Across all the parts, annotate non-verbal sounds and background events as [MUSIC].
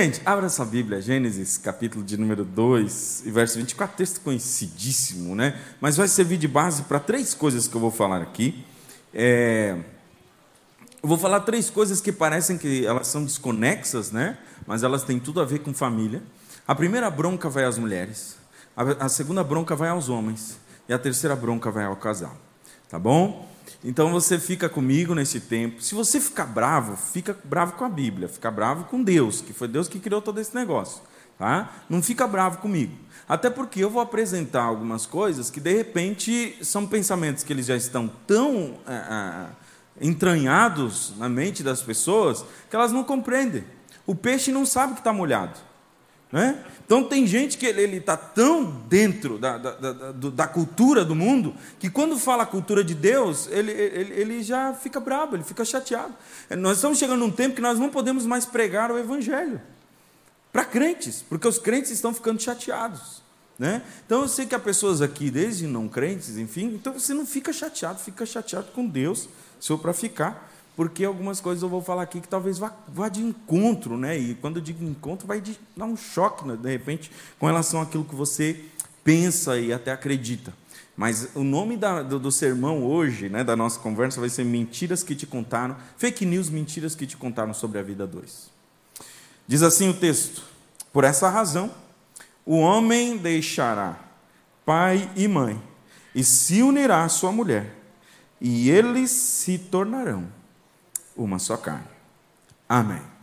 Gente, abra sua Bíblia, Gênesis, capítulo de número 2, e verso 24, texto conhecidíssimo, né? Mas vai servir de base para três coisas que eu vou falar aqui. É... Eu vou falar três coisas que parecem que elas são desconexas, né? Mas elas têm tudo a ver com família. A primeira bronca vai às mulheres, a segunda bronca vai aos homens, e a terceira bronca vai ao casal. Tá bom? Então você fica comigo nesse tempo. Se você ficar bravo, fica bravo com a Bíblia, fica bravo com Deus, que foi Deus que criou todo esse negócio. Tá? Não fica bravo comigo. Até porque eu vou apresentar algumas coisas que de repente são pensamentos que eles já estão tão é, é, entranhados na mente das pessoas que elas não compreendem. O peixe não sabe que está molhado. Né? Então tem gente que ele está tão dentro da, da, da, da, cultura do mundo que quando fala a cultura de Deus, ele, ele, ele já fica bravo, ele fica chateado. Nós estamos chegando num tempo que nós não podemos mais pregar o Evangelho para crentes, porque os crentes estão ficando chateados. Né? Então eu sei que há pessoas aqui, desde não crentes, enfim, então você não fica chateado, fica chateado com Deus, se for para ficar porque algumas coisas eu vou falar aqui que talvez vá, vá de encontro, né? E quando eu digo encontro, vai de, dar um choque, né? de repente, com relação àquilo que você pensa e até acredita. Mas o nome da, do, do, sermão hoje, né, da nossa conversa, vai ser Mentiras que te contaram, fake news, mentiras que te contaram sobre a vida 2. Diz assim o texto: Por essa razão, o homem deixará pai e mãe e se unirá à sua mulher, e eles se tornarão uma só carne. Amém.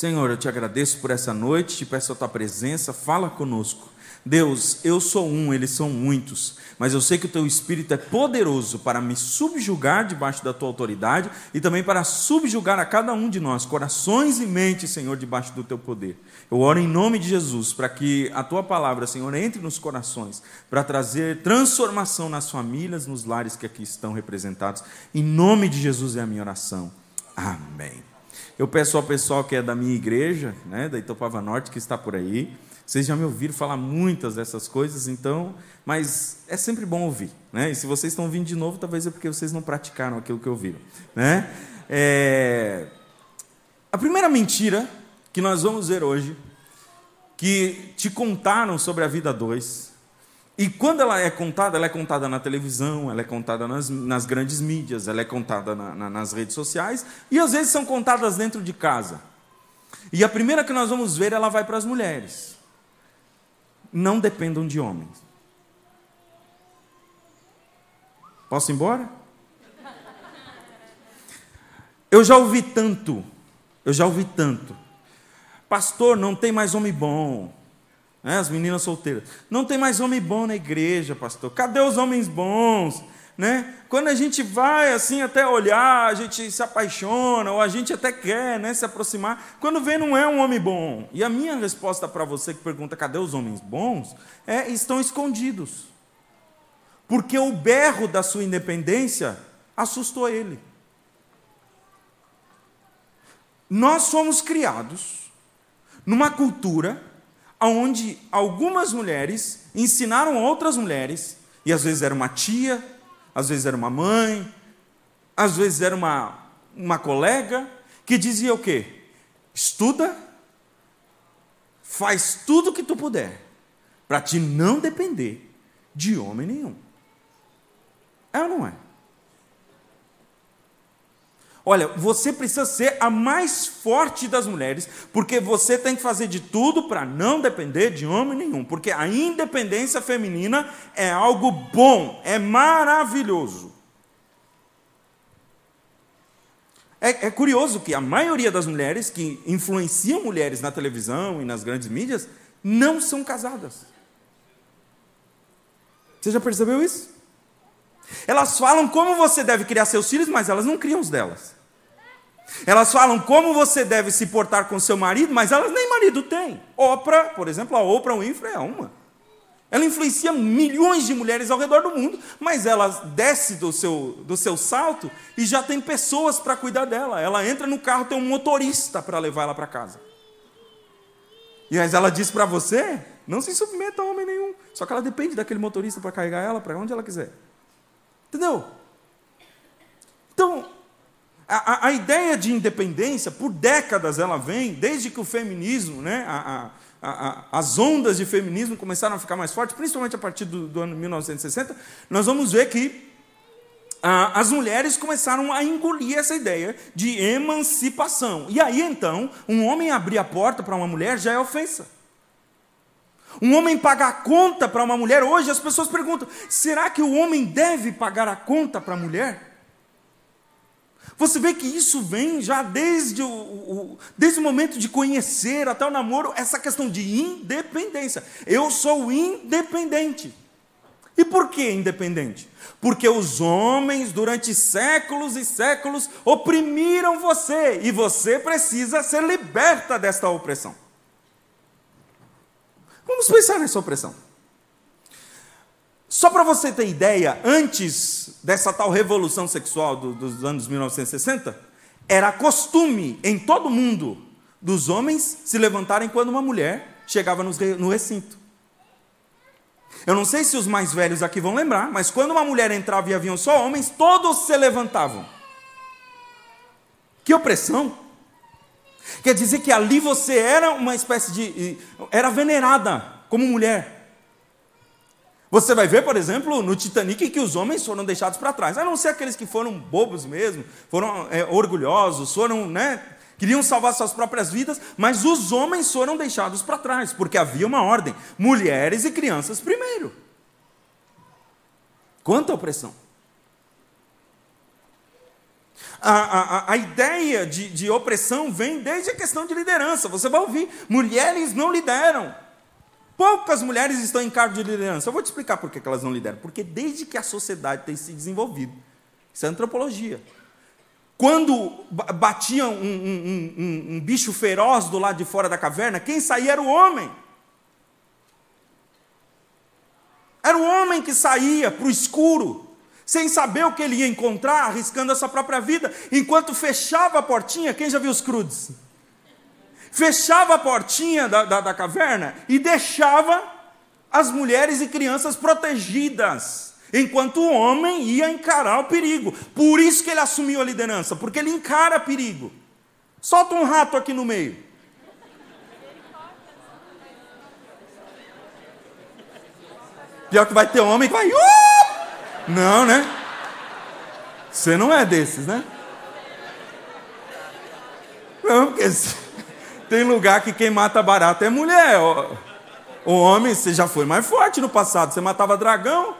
Senhor, eu te agradeço por essa noite, te peço a tua presença, fala conosco. Deus, eu sou um, eles são muitos, mas eu sei que o teu espírito é poderoso para me subjugar debaixo da tua autoridade e também para subjugar a cada um de nós, corações e mentes, Senhor, debaixo do teu poder. Eu oro em nome de Jesus para que a tua palavra, Senhor, entre nos corações, para trazer transformação nas famílias, nos lares que aqui estão representados. Em nome de Jesus é a minha oração. Amém. Eu peço ao pessoal que é da minha igreja, né, da Itopava Norte, que está por aí, vocês já me ouviram falar muitas dessas coisas, então, mas é sempre bom ouvir, né? E se vocês estão ouvindo de novo, talvez é porque vocês não praticaram aquilo que ouviram, né? É... A primeira mentira que nós vamos ver hoje, que te contaram sobre a vida 2, e quando ela é contada, ela é contada na televisão, ela é contada nas, nas grandes mídias, ela é contada na, na, nas redes sociais, e às vezes são contadas dentro de casa. E a primeira que nós vamos ver, ela vai para as mulheres não dependam de homens. Posso ir embora? Eu já ouvi tanto, eu já ouvi tanto. Pastor, não tem mais homem bom. Né? As meninas solteiras. Não tem mais homem bom na igreja, pastor. Cadê os homens bons? Né? Quando a gente vai assim até olhar, a gente se apaixona, ou a gente até quer né, se aproximar, quando vê não é um homem bom. E a minha resposta para você que pergunta cadê os homens bons é estão escondidos. Porque o berro da sua independência assustou ele. Nós somos criados numa cultura onde algumas mulheres ensinaram outras mulheres, e às vezes era uma tia, às vezes era uma mãe, às vezes era uma, uma colega, que dizia o quê? Estuda, faz tudo o que tu puder, para te não depender de homem nenhum. É ou não é? Olha, você precisa ser a mais forte das mulheres, porque você tem que fazer de tudo para não depender de homem nenhum, porque a independência feminina é algo bom, é maravilhoso. É, é curioso que a maioria das mulheres que influenciam mulheres na televisão e nas grandes mídias não são casadas. Você já percebeu isso? Elas falam como você deve criar seus filhos, mas elas não criam os delas. Elas falam como você deve se portar com seu marido, mas elas nem marido têm. Oprah, por exemplo, a Oprah Winfrey é uma. Ela influencia milhões de mulheres ao redor do mundo, mas ela desce do seu, do seu salto e já tem pessoas para cuidar dela. Ela entra no carro, tem um motorista para levar ela para casa. E mas ela diz para você: não se submeta a homem nenhum. Só que ela depende daquele motorista para carregar ela para onde ela quiser. Entendeu? Então, a, a, ideia de independência, por décadas ela vem, desde que o feminismo, né, a, a, as ondas de feminismo começaram a ficar mais fortes, principalmente a partir do, do ano 1960, nós vamos ver que as mulheres começaram a engolir essa ideia de emancipação. E aí então, um homem abrir a porta para uma mulher já é ofensa. Um homem pagar a conta para uma mulher, hoje as pessoas perguntam: será que o homem deve pagar a conta para a mulher? Você vê que isso vem já desde o, o, desde o momento de conhecer até o namoro, essa questão de independência. Eu sou independente. E por que independente? Porque os homens, durante séculos e séculos, oprimiram você, e você precisa ser liberta desta opressão. Vamos pensar nessa opressão. Só para você ter ideia, antes dessa tal revolução sexual do, dos anos 1960, era costume em todo o mundo dos homens se levantarem quando uma mulher chegava no recinto. Eu não sei se os mais velhos aqui vão lembrar, mas quando uma mulher entrava e haviam só homens, todos se levantavam. Que opressão! Quer dizer que ali você era uma espécie de. era venerada como mulher. Você vai ver, por exemplo, no Titanic que os homens foram deixados para trás, a não ser aqueles que foram bobos mesmo, foram é, orgulhosos, foram, né, queriam salvar suas próprias vidas, mas os homens foram deixados para trás, porque havia uma ordem: mulheres e crianças primeiro. Quanta opressão! A, a, a ideia de, de opressão vem desde a questão de liderança. Você vai ouvir: mulheres não lideram. Poucas mulheres estão em cargo de liderança. Eu vou te explicar por que elas não lideram. Porque desde que a sociedade tem se desenvolvido, isso é antropologia. Quando batia um, um, um, um bicho feroz do lado de fora da caverna, quem saía era o homem. Era o homem que saía para o escuro sem saber o que ele ia encontrar, arriscando a sua própria vida, enquanto fechava a portinha, quem já viu os crudes? Fechava a portinha da, da, da caverna e deixava as mulheres e crianças protegidas, enquanto o homem ia encarar o perigo. Por isso que ele assumiu a liderança, porque ele encara perigo. Solta um rato aqui no meio. Pior que vai ter homem que vai. Uh! Não, né? Você não é desses, né? Não, porque tem lugar que quem mata barata é mulher. O homem, você já foi mais forte no passado, você matava dragão.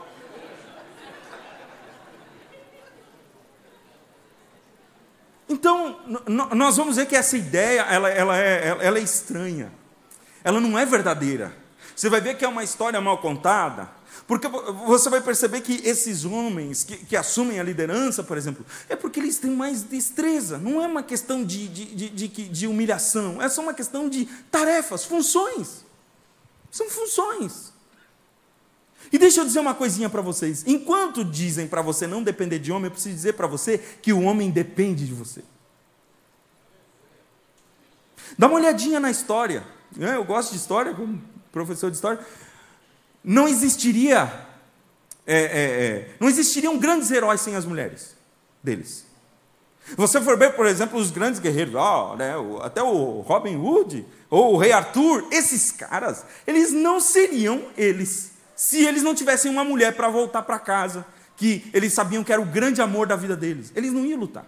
Então, nós vamos ver que essa ideia, ela, ela, é, ela é estranha. Ela não é verdadeira. Você vai ver que é uma história mal contada, porque você vai perceber que esses homens que, que, assumem a liderança, por exemplo, é porque eles têm mais destreza. Não é uma questão de, de, de, de, de humilhação, é só uma questão de tarefas, funções. São funções. E deixa eu dizer uma coisinha para vocês. Enquanto dizem para você não depender de homem, eu preciso dizer para você que o homem depende de você. Dá uma olhadinha na história. Né? Eu gosto de história, como professor de história não existiria, é, é, é, não existiriam grandes heróis sem as mulheres deles. Você for ver, por exemplo, os grandes guerreiros, né, até o Robin Hood ou o Rei Arthur, esses caras, eles não seriam eles se eles não tivessem uma mulher para voltar para casa, que eles sabiam que era o grande amor da vida deles. Eles não iam lutar.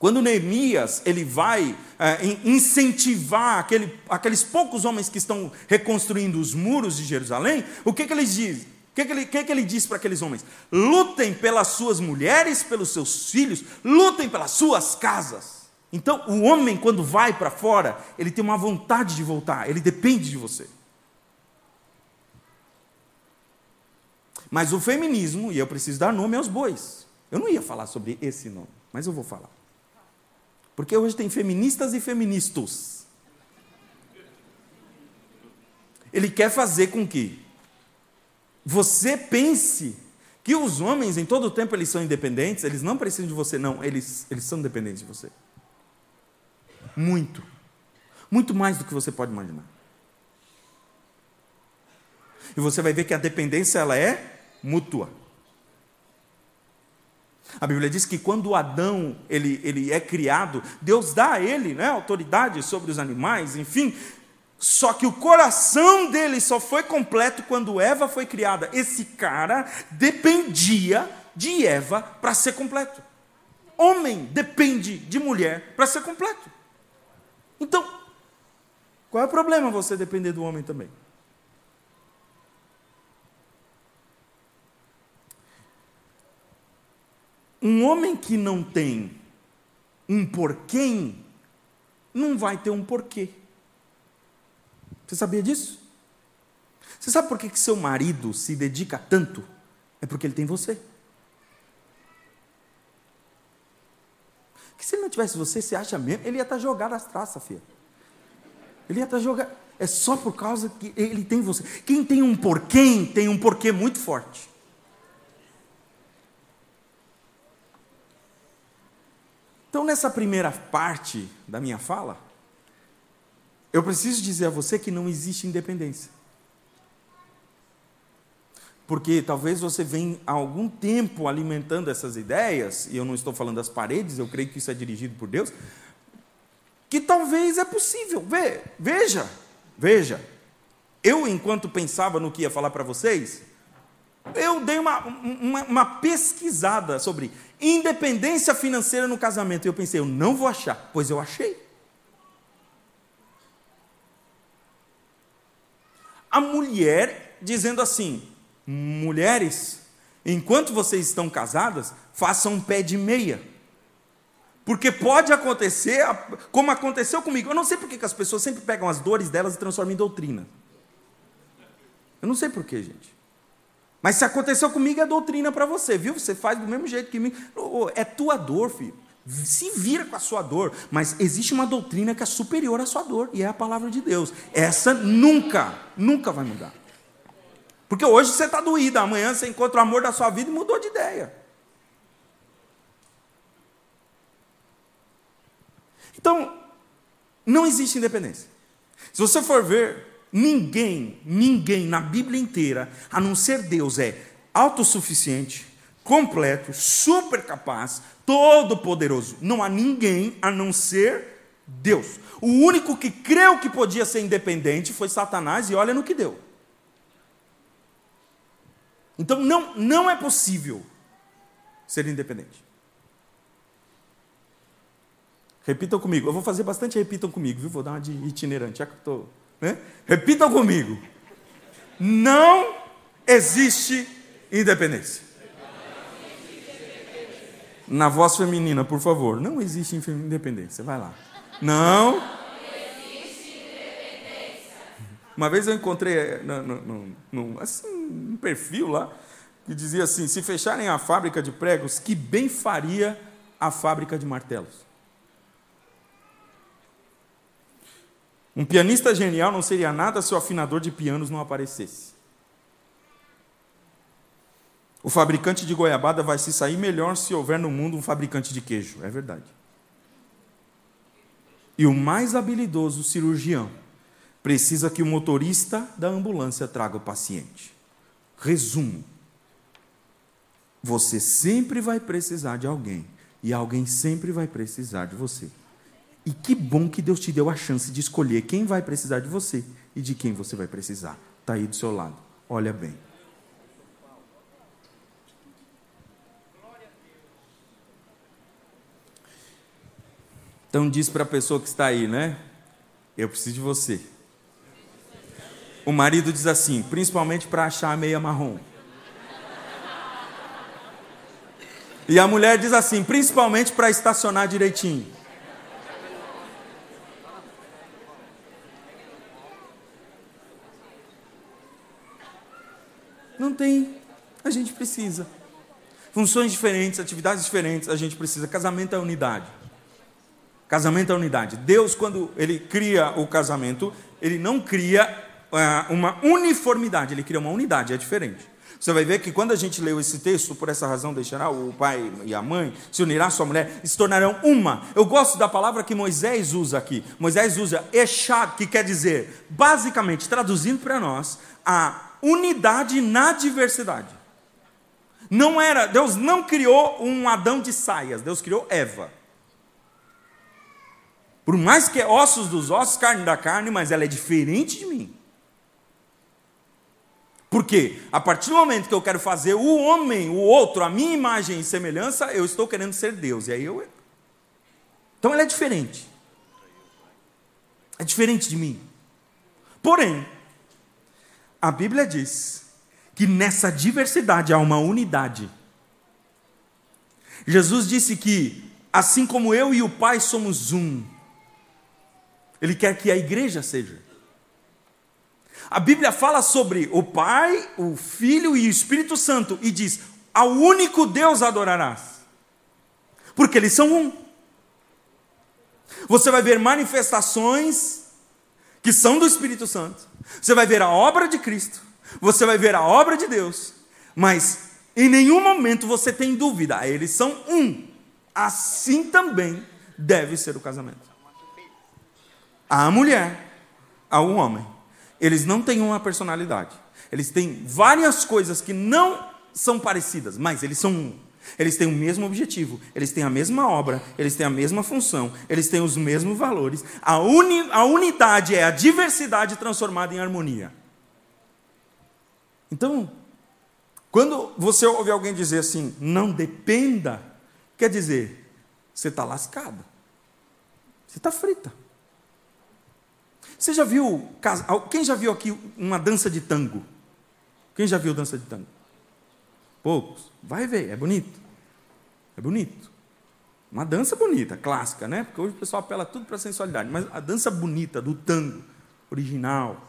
Quando Neemias ele vai é, incentivar aquele, aqueles poucos homens que estão reconstruindo os muros de Jerusalém, o que, que ele diz? O que, que, ele, que, que ele diz para aqueles homens? Lutem pelas suas mulheres, pelos seus filhos, lutem pelas suas casas. Então, o homem, quando vai para fora, ele tem uma vontade de voltar, ele depende de você. Mas o feminismo, e eu preciso dar nome aos bois, eu não ia falar sobre esse nome, mas eu vou falar. Porque hoje tem feministas e feministas. Ele quer fazer com que você pense que os homens, em todo o tempo, eles são independentes, eles não precisam de você, não, eles, eles são dependentes de você. Muito. Muito mais do que você pode imaginar. E você vai ver que a dependência ela é mútua. A Bíblia diz que quando Adão ele, ele é criado, Deus dá a ele né, autoridade sobre os animais, enfim. Só que o coração dele só foi completo quando Eva foi criada. Esse cara dependia de Eva para ser completo. Homem depende de mulher para ser completo. Então, qual é o problema você depender do homem também? Um homem que não tem um porquê, não vai ter um porquê. Você sabia disso? Você sabe por que, que seu marido se dedica tanto? É porque ele tem você. Que se ele não tivesse você, você acha mesmo? Ele ia estar jogado às traças, filha. Ele ia estar jogado. É só por causa que ele tem você. Quem tem um porquê, tem um porquê muito forte. Então, nessa primeira parte da minha fala, eu preciso dizer a você que não existe independência. Porque talvez você venha há algum tempo alimentando essas ideias, e eu não estou falando das paredes, eu creio que isso é dirigido por Deus, que talvez é possível. Ve, veja, veja. Eu, enquanto pensava no que ia falar para vocês, eu dei uma, uma, uma, pesquisada sobre independência financeira no casamento. E eu pensei, eu não vou achar, pois eu achei. a mulher dizendo assim: mulheres, enquanto vocês estão casadas, façam um pé de meia. Porque pode acontecer, como aconteceu comigo. Eu não sei porque que as pessoas sempre pegam as dores delas e transformam em doutrina. Eu não sei porquê, gente. Mas se aconteceu comigo, é doutrina para você, viu? Você faz do mesmo jeito que mim. É tua dor, filho. Se vira com a sua dor, mas existe uma doutrina que é superior à sua dor, e é a palavra de Deus. Essa nunca, nunca vai mudar. Porque hoje você está doído, amanhã você encontra o amor da sua vida e mudou de ideia. Então, não existe independência. Se você for ver, ninguém, ninguém na Bíblia inteira, a não ser Deus, é autossuficiente, completo, super capaz, todo-poderoso. Não há ninguém a não ser Deus. O único que creu que podia ser independente foi Satanás, e olha no que deu. Então não, não é possível ser independente. Repitam comigo. Eu vou fazer bastante repitam comigo, viu? Vou dar uma de itinerante, já que estou. Né? Repitam comigo. Não existe independência. Na voz feminina, por favor. Não existe independência. Vai lá. Não. Uma vez eu encontrei eh, assim, um perfil lá que dizia assim: se fecharem a fábrica de pregos, que bem faria a fábrica de martelos. Um pianista genial não seria nada se o afinador de pianos não aparecesse. O fabricante de goiabada vai se sair melhor se houver no mundo um fabricante de queijo. É verdade. E o mais habilidoso cirurgião precisa que o motorista da ambulância traga o paciente. Resumo: você sempre vai precisar de alguém e alguém sempre vai precisar de você. E que bom que Deus te deu a chance de escolher quem vai precisar de você e de quem você vai precisar. Está aí do seu lado. Olha bem. Então diz para a pessoa que está aí, né? Eu preciso de você. O marido diz assim, principalmente para achar a meia marrom. E a mulher diz assim, principalmente para estacionar direitinho. Não tem. A gente precisa. Funções diferentes, atividades diferentes, a gente precisa. Casamento é unidade. Casamento é unidade. Deus, quando Ele cria o casamento, Ele não cria uh, uma uniformidade, Ele cria uma unidade, é diferente. Você vai ver que quando a gente leu esse texto, por essa razão deixará o pai e a mãe, se unirá a sua mulher, se tornarão uma. Eu gosto da palavra que Moisés usa aqui. Moisés usa echad, que quer dizer, basicamente, traduzindo para nós, a unidade na diversidade. Não era, Deus não criou um Adão de saias, Deus criou Eva. Por mais que é ossos dos ossos, carne da carne, mas ela é diferente de mim. Porque a partir do momento que eu quero fazer o homem, o outro, a minha imagem e semelhança, eu estou querendo ser Deus. E aí eu. Então ela é diferente. É diferente de mim. Porém, a Bíblia diz que nessa diversidade há uma unidade. Jesus disse que, assim como eu e o Pai somos um, Ele quer que a igreja seja. A Bíblia fala sobre o Pai, o Filho e o Espírito Santo e diz: ao único Deus adorarás, porque eles são um. Você vai ver manifestações que são do Espírito Santo, você vai ver a obra de Cristo, você vai ver a obra de Deus, mas em nenhum momento você tem dúvida, eles são um. Assim também deve ser o casamento. A mulher, ao homem, eles não têm uma personalidade. Eles têm várias coisas que não são parecidas, mas eles são um. Eles têm o mesmo objetivo, eles têm a mesma obra, eles têm a mesma função, eles têm os mesmos valores. A, uni, a unidade é a diversidade transformada em harmonia. Então, quando você ouve alguém dizer assim, não dependa, quer dizer, você está lascado, você está frita. Você já viu, quem já viu aqui uma dança de tango? Quem já viu dança de tango? Poucos. Vai ver, é bonito. É bonito. Uma dança bonita, clássica, né? Porque hoje o pessoal apela tudo para a sensualidade. Mas a dança bonita do tango, original,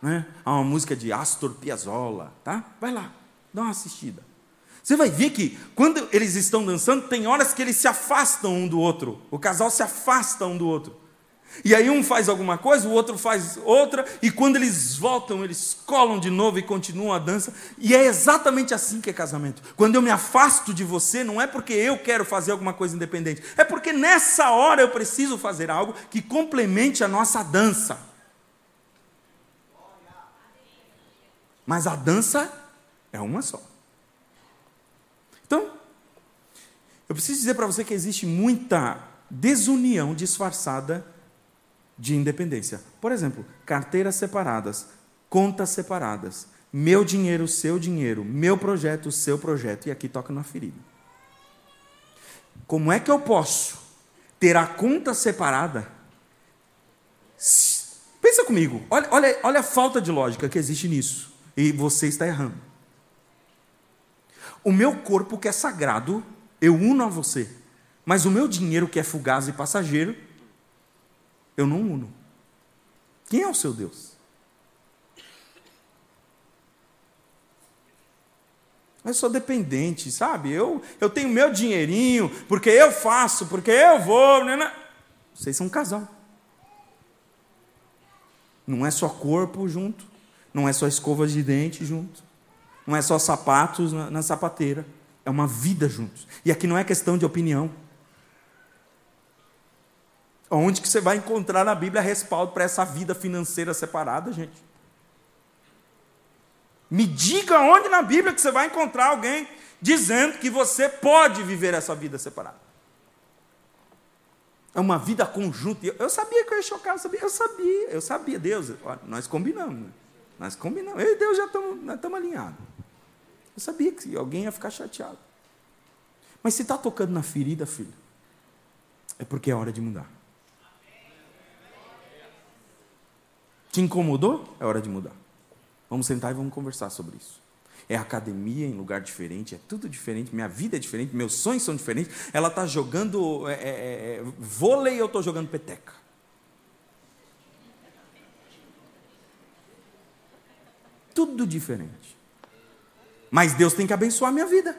né? Há uma música de Astor Piazzolla, tá? Vai lá, dá uma assistida. Você vai ver que quando eles estão dançando, tem horas que eles se afastam um do outro. O casal se afasta um do outro. E aí um faz alguma coisa, o outro faz outra, e quando eles voltam, eles colam de novo e continuam a dança. E é exatamente assim que é casamento. Quando eu me afasto de você, não é porque eu quero fazer alguma coisa independente, é porque nessa hora eu preciso fazer algo que complemente a nossa dança. Mas a dança é uma só. Então, eu preciso dizer para você que existe muita desunião disfarçada de independência. Por exemplo, carteiras separadas, contas separadas, meu dinheiro, seu dinheiro, meu projeto, seu projeto, e aqui toca na ferida. Como é que eu posso ter a conta separada? Pensa comigo, olha, olha, olha a falta de lógica que existe nisso, e você está errando. O meu corpo que é sagrado, eu uno a você, mas o meu dinheiro que é fugaz e passageiro, eu não uno. Quem é o seu Deus? Eu sou dependente, sabe? Eu, eu tenho meu dinheirinho, porque eu faço, porque eu vou. Né, né? Vocês são um casal. Não é só corpo junto, não é só escova de dente junto, não é só sapatos na, na sapateira. É uma vida juntos. E aqui não é questão de opinião. Onde que você vai encontrar na Bíblia respaldo para essa vida financeira separada, gente? Me diga onde na Bíblia que você vai encontrar alguém dizendo que você pode viver essa vida separada. É uma vida conjunta. Eu sabia que eu ia chocar, eu sabia, eu sabia, eu sabia. Deus, nós combinamos, né? nós combinamos. Eu e Deus já estamos alinhados. Eu sabia que alguém ia ficar chateado. Mas se está tocando na ferida, filho, é porque é hora de mudar. Te incomodou? É hora de mudar. Vamos sentar e vamos conversar sobre isso. É academia em lugar diferente, é tudo diferente, minha vida é diferente, meus sonhos são diferentes. Ela está jogando é, é, é, vôlei e eu estou jogando peteca. Tudo diferente. Mas Deus tem que abençoar a minha vida.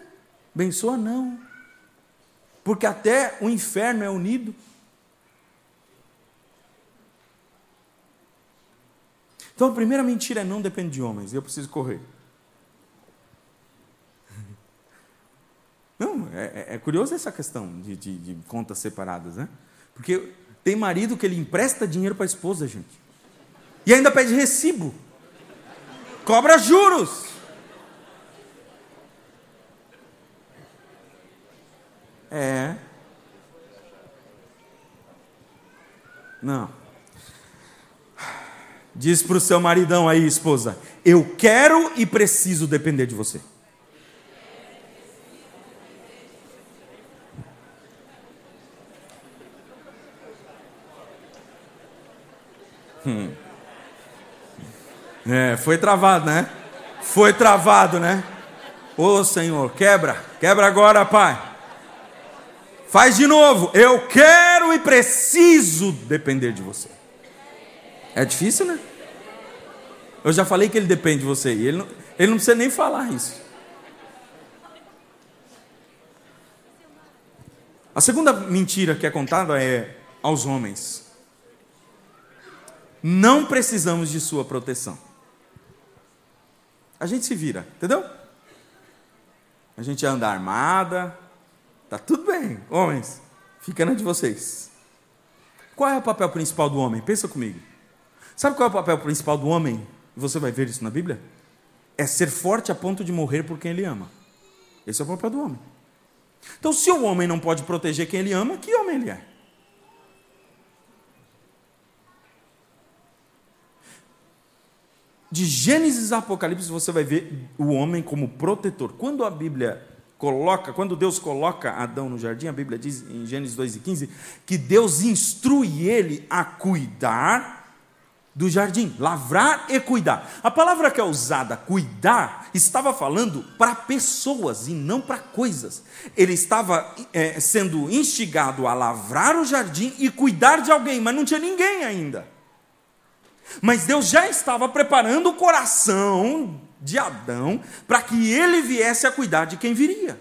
Abençoa não. Porque até o inferno é unido. Então a primeira mentira é não depende de homens, eu preciso correr. Não, é, é, é curioso essa questão de, de, de, contas separadas, né? Porque tem marido que ele empresta dinheiro para a esposa, gente. E ainda pede recibo. Cobra juros. É. Não. Diz para o seu maridão aí, esposa: Eu quero e preciso depender de você. Hum. É, foi travado, né? Foi travado, né? Ô Senhor, quebra, quebra agora, Pai. Faz de novo. Eu quero e preciso depender de você. É difícil, né? Eu já falei que ele depende de você. E ele não, ele não precisa nem falar isso. A segunda mentira que é contada é aos homens. Não precisamos de sua proteção. A gente se vira, entendeu? A gente anda armada, tá tudo bem, homens, fica na de vocês. Qual é o papel principal do homem? Pensa comigo. Sabe qual é o papel principal do homem? Você vai ver isso na Bíblia? É ser forte a ponto de morrer por quem ele ama. Esse é o papel do homem. Então, se o homem não pode proteger quem ele ama, que homem ele é? De Gênesis a Apocalipse você vai ver o homem como protetor. Quando a Bíblia coloca, quando Deus coloca Adão no jardim, a Bíblia diz em Gênesis 2,15 que Deus instrui ele a cuidar do jardim, lavrar e cuidar. A palavra que é usada, cuidar, estava falando para pessoas e não para coisas. Ele estava é, sendo instigado a lavrar o jardim e cuidar de alguém, mas não tinha ninguém ainda. Mas Deus já estava preparando o coração de Adão para que ele viesse a cuidar de quem viria.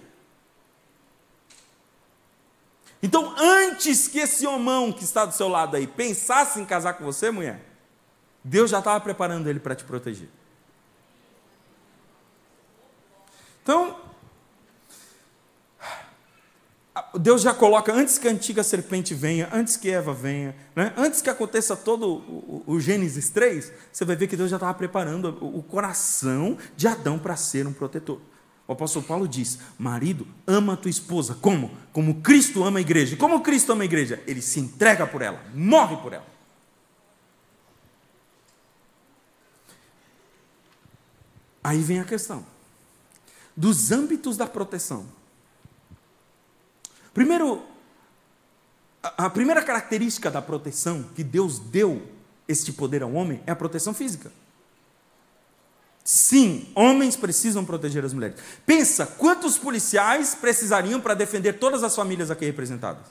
Então, antes que esse homão que está do seu lado aí pensasse em casar com você, mulher, Deus já estava preparando ele para te proteger. Então, Deus já coloca, antes que a antiga serpente venha, antes que Eva venha, né? antes que aconteça todo o, o, o Gênesis 3, você vai ver que Deus já estava preparando o, o coração de Adão para ser um protetor. O apóstolo Paulo diz: Marido, ama a tua esposa. Como? Como Cristo ama a igreja. E como Cristo ama a igreja? Ele se entrega por ela, morre por ela. Aí vem a questão dos âmbitos da proteção. Primeiro, a primeira característica da proteção que Deus deu este poder ao homem é a proteção física. Sim, homens precisam proteger as mulheres. Pensa quantos policiais precisariam para defender todas as famílias aqui representadas.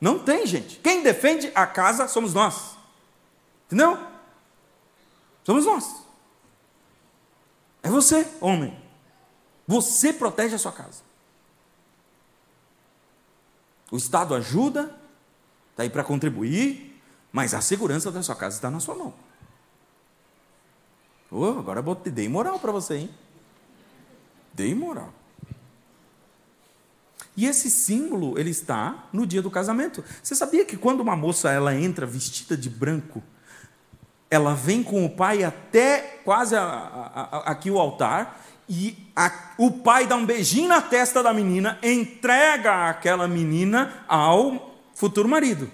Não tem, gente. Quem defende a casa somos nós. Entendeu? Somos nós. É você, homem. Você protege a sua casa. O Estado ajuda, está aí para contribuir, mas a segurança da sua casa está na sua mão. Oh, agora eu dei moral para você, hein? Dei moral. E esse símbolo, ele está no dia do casamento. Você sabia que quando uma moça ela entra vestida de branco, ela vem com o pai até quase a, a, a, aqui o altar, e o pai dá um beijinho na testa da menina, entrega aquela menina ao futuro marido. O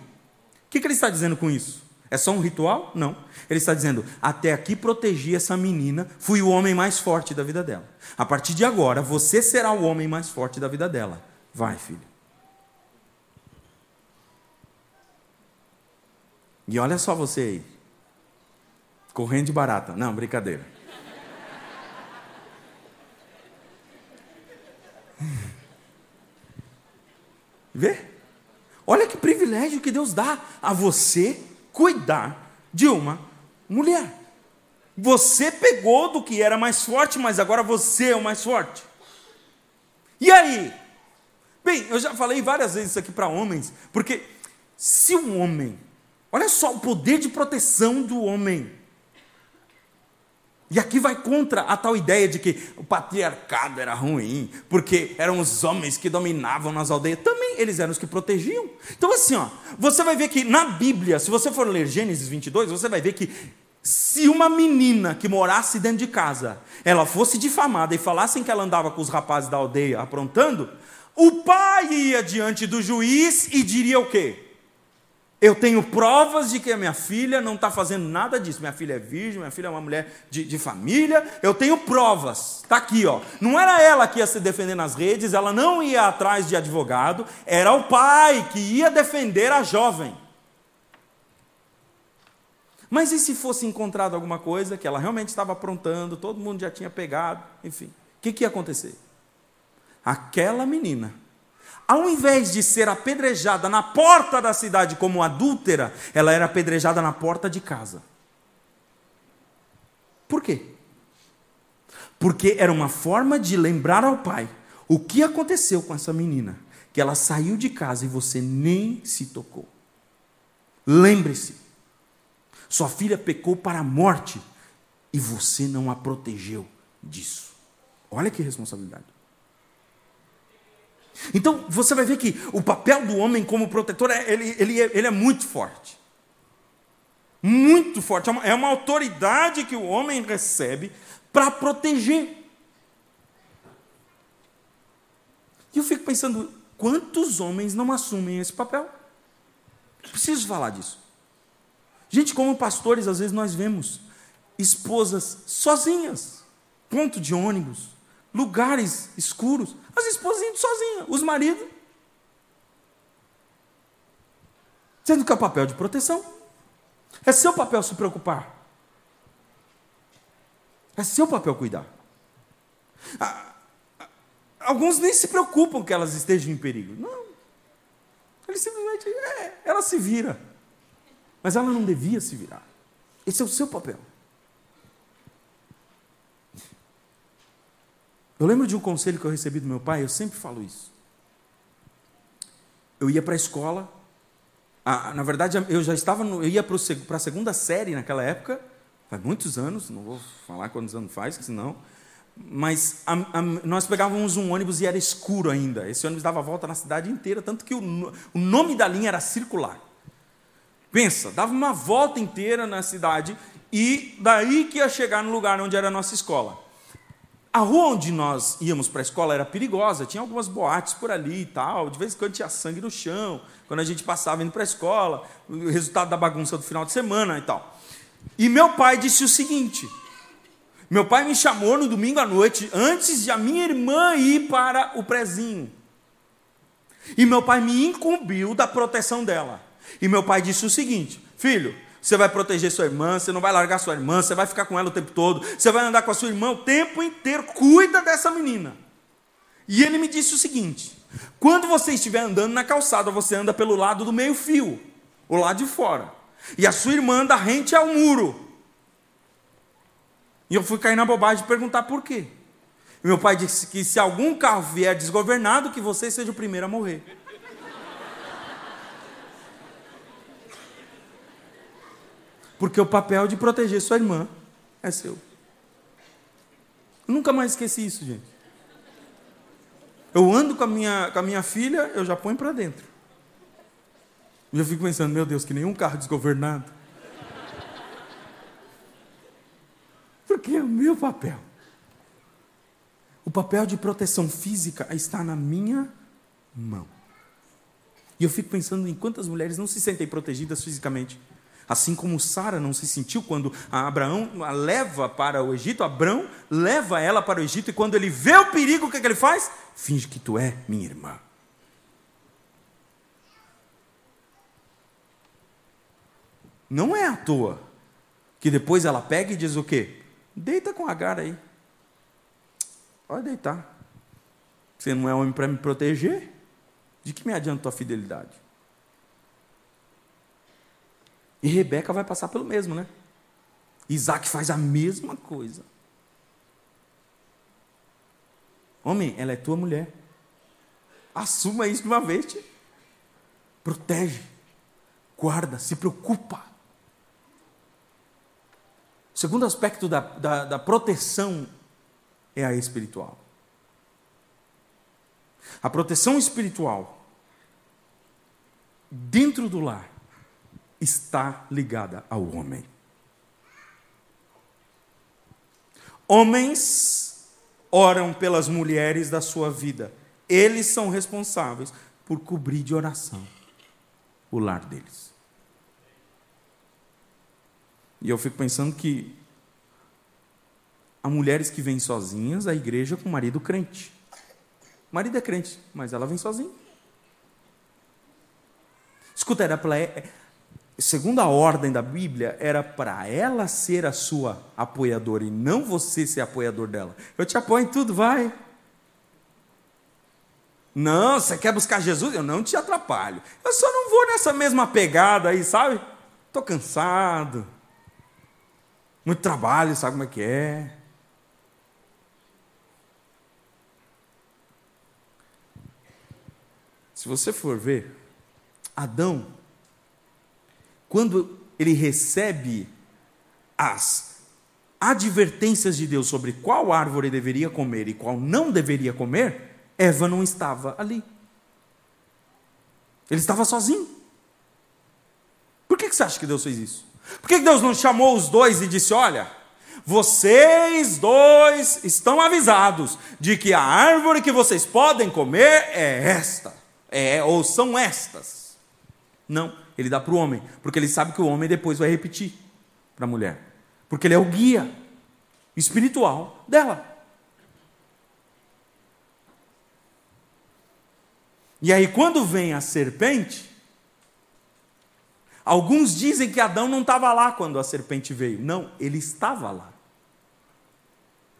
que, que ele está dizendo com isso? É só um ritual? Não. Ele está dizendo: até aqui protegi essa menina, fui o homem mais forte da vida dela. A partir de agora, você será o homem mais forte da vida dela. Vai, filho. E olha só você aí, correndo de barata. Não, brincadeira. Vê? Olha que privilégio que Deus dá a você cuidar de uma mulher. Você pegou do que era mais forte, mas agora você é o mais forte. E aí? Bem, eu já falei várias vezes isso aqui para homens, porque se um homem, olha só o poder de proteção do homem, e aqui vai contra a tal ideia de que o patriarcado era ruim, porque eram os homens que dominavam nas aldeias. Também eles eram os que protegiam. Então, assim, ó, você vai ver que na Bíblia, se você for ler Gênesis 22, você vai ver que se uma menina que morasse dentro de casa, ela fosse difamada e falassem que ela andava com os rapazes da aldeia aprontando, o pai ia diante do juiz e diria o quê? Eu tenho provas de que a minha filha não está fazendo nada disso. Minha filha é virgem, minha filha é uma mulher de, de família. Eu tenho provas. Está aqui, ó. Não era ela que ia se defender nas redes, ela não ia atrás de advogado, era o pai que ia defender a jovem. Mas e se fosse encontrado alguma coisa que ela realmente estava aprontando, todo mundo já tinha pegado, enfim, o que, que ia acontecer? Aquela menina ao invés de ser apedrejada na porta da cidade como adúltera, ela era apedrejada na porta de casa. Por quê? Porque era uma forma de lembrar ao pai o que aconteceu com essa menina, que ela saiu de casa e você nem se tocou. Lembre-se, sua filha pecou para a morte e você não a protegeu disso. Olha que responsabilidade. Então você vai ver que o papel do homem como protetor é, ele, ele, é, ele é muito forte. Muito forte. É uma, é uma autoridade que o homem recebe para proteger. E eu fico pensando, quantos homens não assumem esse papel? Preciso falar disso. Gente, como pastores, às vezes nós vemos esposas sozinhas, ponto de ônibus, lugares escuros, as esposas indo sozinhas, os maridos. Sendo que é o papel de proteção. É seu papel se preocupar. É seu papel cuidar. Alguns nem se preocupam que elas estejam em perigo. Não. Ele simplesmente, é, ela se vira. Mas ela não devia se virar. Esse é o seu papel. Eu lembro de um conselho que eu recebi do meu pai, eu sempre falo isso. Eu ia para a escola, na verdade eu já estava, no, eu ia para a segunda série naquela época, faz muitos anos, não vou falar quantos anos faz, senão. Mas a, a, nós pegávamos um ônibus e era escuro ainda. Esse ônibus dava volta na cidade inteira, tanto que o, o nome da linha era circular. Pensa, dava uma volta inteira na cidade e daí que ia chegar no lugar onde era a nossa escola. A rua onde nós íamos para a escola era perigosa, tinha algumas boates por ali e tal, de vez em quando tinha sangue no chão, quando a gente passava indo para a escola, o resultado da bagunça do final de semana e tal. E meu pai disse o seguinte: meu pai me chamou no domingo à noite, antes de a minha irmã ir para o prezinho. E meu pai me incumbiu da proteção dela. E meu pai disse o seguinte: filho, você vai proteger sua irmã, você não vai largar sua irmã, você vai ficar com ela o tempo todo, você vai andar com a sua irmã o tempo inteiro. Cuida dessa menina. E ele me disse o seguinte: quando você estiver andando na calçada, você anda pelo lado do meio-fio, o lado de fora. E a sua irmã anda rente ao muro. E eu fui cair na bobagem de perguntar por quê. E meu pai disse que se algum carro vier desgovernado, que você seja o primeiro a morrer. Porque o papel de proteger sua irmã é seu. Eu nunca mais esqueci isso, gente. Eu ando com a minha, com a minha filha, eu já ponho para dentro. E eu fico pensando, meu Deus, que nenhum carro desgovernado. Porque é o meu papel. O papel de proteção física está na minha mão. E eu fico pensando em quantas mulheres não se sentem protegidas fisicamente Assim como Sara não se sentiu quando Abraão a leva para o Egito, Abraão leva ela para o Egito e quando ele vê o perigo, o que, é que ele faz? Finge que tu é minha irmã. Não é à toa que depois ela pega e diz o quê? Deita com Agar aí. Pode deitar. Você não é homem para me proteger? De que me adianta tua fidelidade? E Rebeca vai passar pelo mesmo, né? Isaac faz a mesma coisa. Homem, ela é tua mulher. Assuma isso de uma vez. Tia. Protege, guarda, se preocupa. O segundo aspecto da, da, da proteção é a espiritual. A proteção espiritual dentro do lar está ligada ao homem. Homens oram pelas mulheres da sua vida Eles são responsáveis por cobrir de oração o lar deles. E eu fico pensando que há mulheres que vêm sozinhas à igreja com marido crente. O marido é crente, mas ela vem sozinha. Escuta, era para segundo a ordem da Bíblia, era para ela ser a sua apoiadora e não você ser apoiador dela. Eu te apoio em tudo, vai. Não, você quer buscar Jesus? Eu não te atrapalho. Eu só não vou nessa mesma pegada aí, sabe? Estou cansado. Muito trabalho, sabe como é que é? Se você for ver, Adão, quando ele recebe as advertências de Deus sobre qual árvore deveria comer e qual não deveria comer, Eva não estava ali. Ele estava sozinho. Por que você acha que Deus fez isso? Por que Deus não chamou os dois e disse: Olha, vocês dois estão avisados de que a árvore que vocês podem comer é esta, é, ou são estas. Não, ele dá para o homem, porque ele sabe que o homem depois vai repetir para a mulher, porque ele é o guia espiritual dela. E aí, quando vem a serpente, alguns dizem que Adão não estava lá quando a serpente veio. Não, ele estava lá.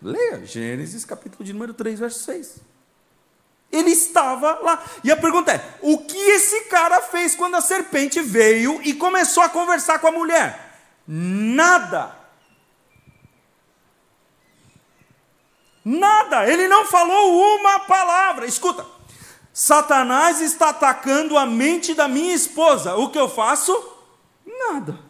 Leia Gênesis capítulo de número 3, verso 6. Ele estava lá. E a pergunta é: o que esse cara fez quando a serpente veio e começou a conversar com a mulher? Nada. Nada. Ele não falou uma palavra. Escuta. Satanás está atacando a mente da minha esposa. O que eu faço? Nada.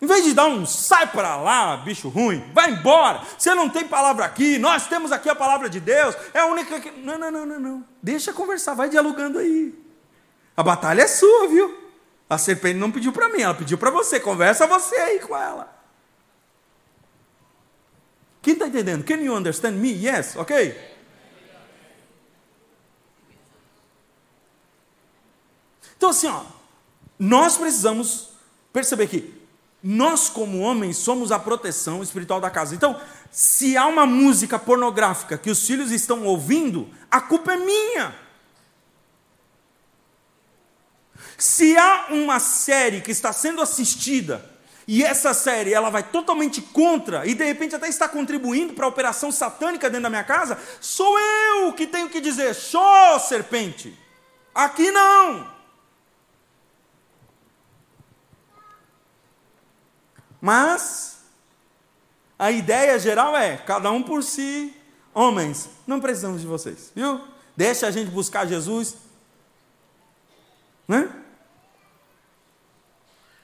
Em vez de dar um sai para lá, bicho ruim, vai embora, você não tem palavra aqui, nós temos aqui a palavra de Deus, é a única que. Não, não, não, não, não. Deixa conversar, vai dialogando aí. A batalha é sua, viu? A serpente não pediu para mim, ela pediu para você. Conversa você aí com ela. Quem está entendendo? Can you understand me? Yes, ok? Então, assim, ó, nós precisamos perceber que nós, como homens, somos a proteção espiritual da casa. Então, se há uma música pornográfica que os filhos estão ouvindo, a culpa é minha. Se há uma série que está sendo assistida e essa série ela vai totalmente contra e de repente até está contribuindo para a operação satânica dentro da minha casa, sou eu que tenho que dizer: show, serpente, aqui não. Mas a ideia geral é: cada um por si, homens, não precisamos de vocês, viu? Deixa a gente buscar Jesus, né?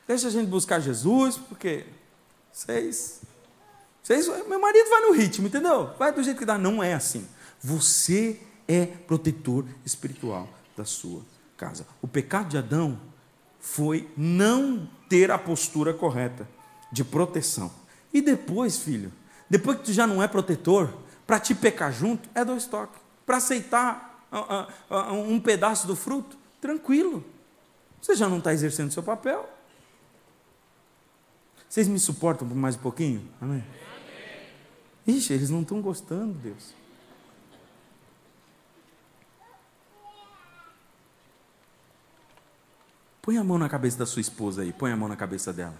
Deixa a gente buscar Jesus, porque vocês, vocês. Meu marido vai no ritmo, entendeu? Vai do jeito que dá. Não é assim. Você é protetor espiritual da sua casa. O pecado de Adão foi não ter a postura correta de proteção. E depois, filho, depois que tu já não é protetor, para te pecar junto, é dois toques. Para aceitar uh, uh, uh, um pedaço do fruto, tranquilo. Você já não está exercendo seu papel. Vocês me suportam por mais um pouquinho? Amém? Ixi, eles não estão gostando, Deus. Põe a mão na cabeça da sua esposa aí, põe a mão na cabeça dela.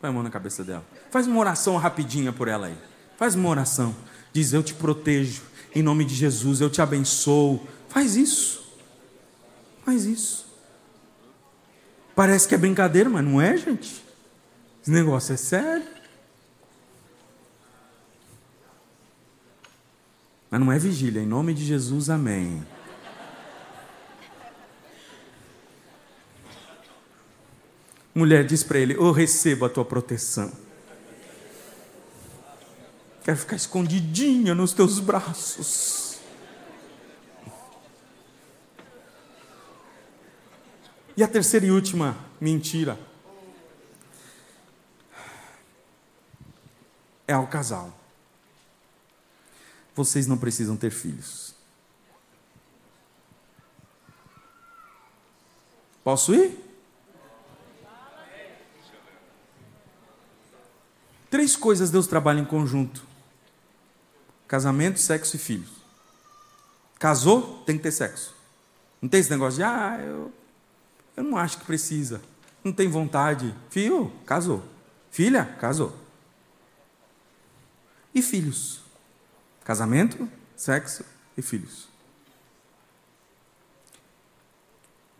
Põe a mão na cabeça dela. Faz uma oração rapidinha por ela aí. Faz uma oração. Diz: Eu te protejo. Em nome de Jesus, eu te abençoo. Faz isso. Faz isso. Parece que é brincadeira, mas não é, gente. Esse negócio é sério. Mas não é vigília, em nome de Jesus, amém. Mulher diz para ele: Eu recebo a tua proteção. Quero ficar escondidinha nos teus braços. E a terceira e última mentira é ao casal. vocês não precisam ter filhos. Posso ir? Três coisas Deus trabalha em conjunto: casamento, sexo e filhos. Casou, tem que ter sexo. Não tem esse negócio de, ah, eu, eu não acho que precisa. Não tem vontade. Filho, casou. Filha, casou. E filhos? Casamento, sexo e filhos.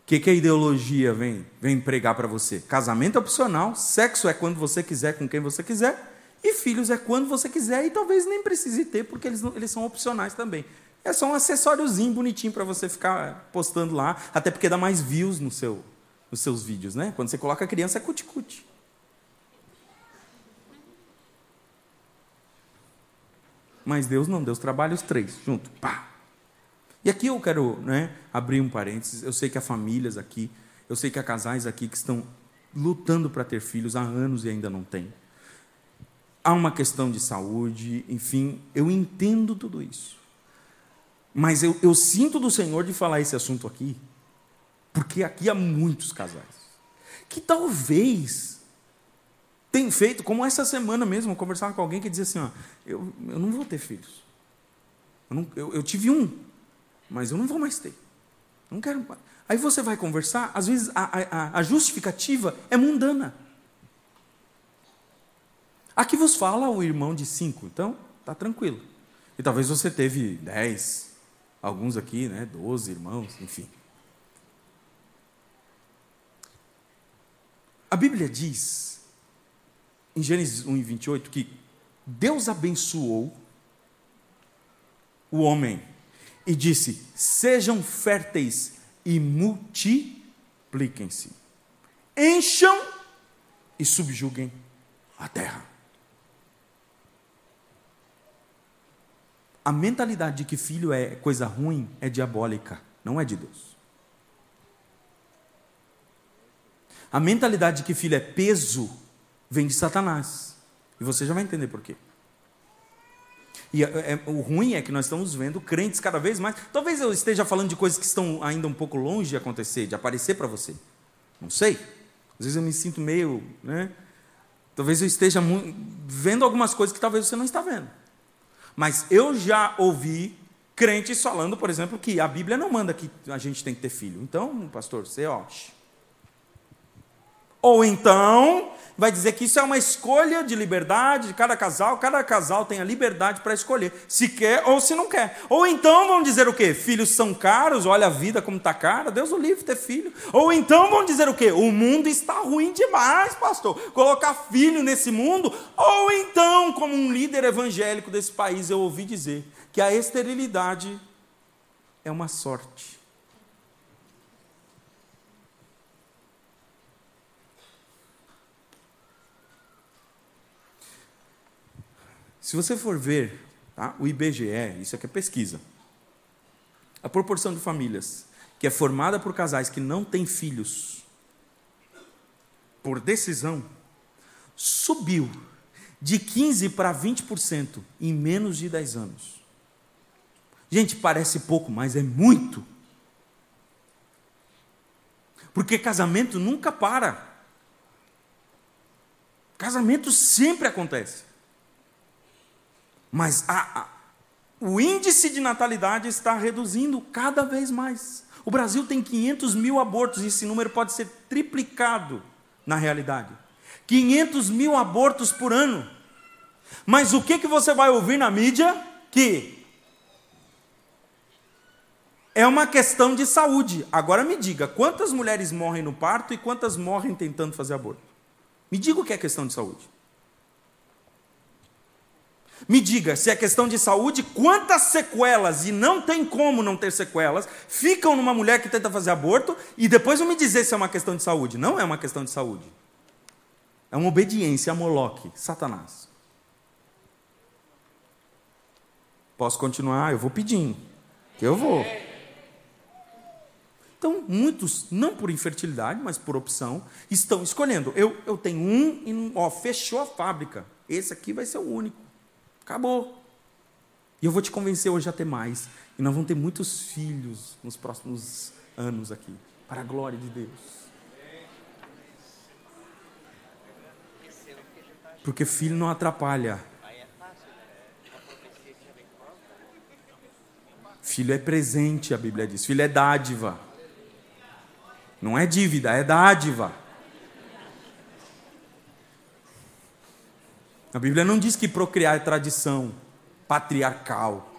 O que, que a ideologia vem, vem pregar para você? Casamento é opcional, sexo é quando você quiser, com quem você quiser, e filhos é quando você quiser, e talvez nem precise ter, porque eles, eles são opcionais também. É só um acessóriozinho bonitinho para você ficar postando lá, até porque dá mais views no seu, nos seus vídeos, né? Quando você coloca a criança, é cuticute. Mas Deus não, Deus trabalha os três junto. Pá. E aqui eu quero né, abrir um parênteses. Eu sei que há famílias aqui, eu sei que há casais aqui que estão lutando para ter filhos há anos e ainda não têm. Há uma questão de saúde, enfim, eu entendo tudo isso. Mas eu, eu sinto do Senhor de falar esse assunto aqui, porque aqui há muitos casais que talvez tem feito, como essa semana mesmo, eu conversava com alguém que dizia assim: ó, eu, eu não vou ter filhos. Eu, não, eu, eu tive um, mas eu não vou mais ter. Não quero. Aí você vai conversar, às vezes a, a, a justificativa é mundana. Aqui vos fala o irmão de cinco, então tá tranquilo. E talvez você teve dez, alguns aqui, né, doze irmãos, enfim. A Bíblia diz em Gênesis 1, 28, que Deus abençoou o homem e disse: Sejam férteis e multipliquem-se, encham e subjuguem a terra. A mentalidade de que filho é coisa ruim é diabólica, não é de Deus. A mentalidade de que filho é peso vem de Satanás. E você já vai entender por quê. E é, é, o ruim é que nós estamos vendo crentes cada vez mais. Talvez eu esteja falando de coisas que estão ainda um pouco longe de acontecer, de aparecer para você. Não sei. Às vezes eu me sinto meio. Né? Talvez eu esteja vendo algumas coisas que talvez você não está vendo. Mas eu já ouvi crentes falando, por exemplo, que a Bíblia não manda que a gente tem que ter filho. Então, pastor, você, ó. Ou então, vai dizer que isso é uma escolha de liberdade de cada casal, cada casal tem a liberdade para escolher se quer ou se não quer. Ou então vão dizer o quê? Filhos são caros, olha a vida como está cara, Deus o livre ter filho. Ou então vão dizer o quê? O mundo está ruim demais, pastor, colocar filho nesse mundo. Ou então, como um líder evangélico desse país, eu ouvi dizer que a esterilidade é uma sorte. Se você for ver tá, o IBGE, isso aqui é pesquisa, a proporção de famílias que é formada por casais que não têm filhos por decisão subiu de 15 para 20% em menos de 10 anos. Gente, parece pouco, mas é muito. Porque casamento nunca para. Casamento sempre acontece. Mas a, a, o índice de natalidade está reduzindo cada vez mais. O Brasil tem 500 mil abortos, e esse número pode ser triplicado na realidade. 500 mil abortos por ano. Mas o que, que você vai ouvir na mídia? Que é uma questão de saúde. Agora me diga, quantas mulheres morrem no parto e quantas morrem tentando fazer aborto? Me diga o que é questão de saúde. Me diga, se é questão de saúde, quantas sequelas, e não tem como não ter sequelas, ficam numa mulher que tenta fazer aborto, e depois vão me dizer se é uma questão de saúde. Não é uma questão de saúde. É uma obediência a Moloque, Satanás. Posso continuar? Eu vou pedindo. Que eu vou. Então, muitos, não por infertilidade, mas por opção, estão escolhendo. Eu, eu tenho um e ó, fechou a fábrica. Esse aqui vai ser o único. Acabou. E eu vou te convencer hoje a ter mais. E nós vamos ter muitos filhos nos próximos anos aqui, para a glória de Deus. Porque filho não atrapalha. Filho é presente, a Bíblia diz. Filho é dádiva. Não é dívida, é dádiva. A Bíblia não diz que procriar é tradição patriarcal.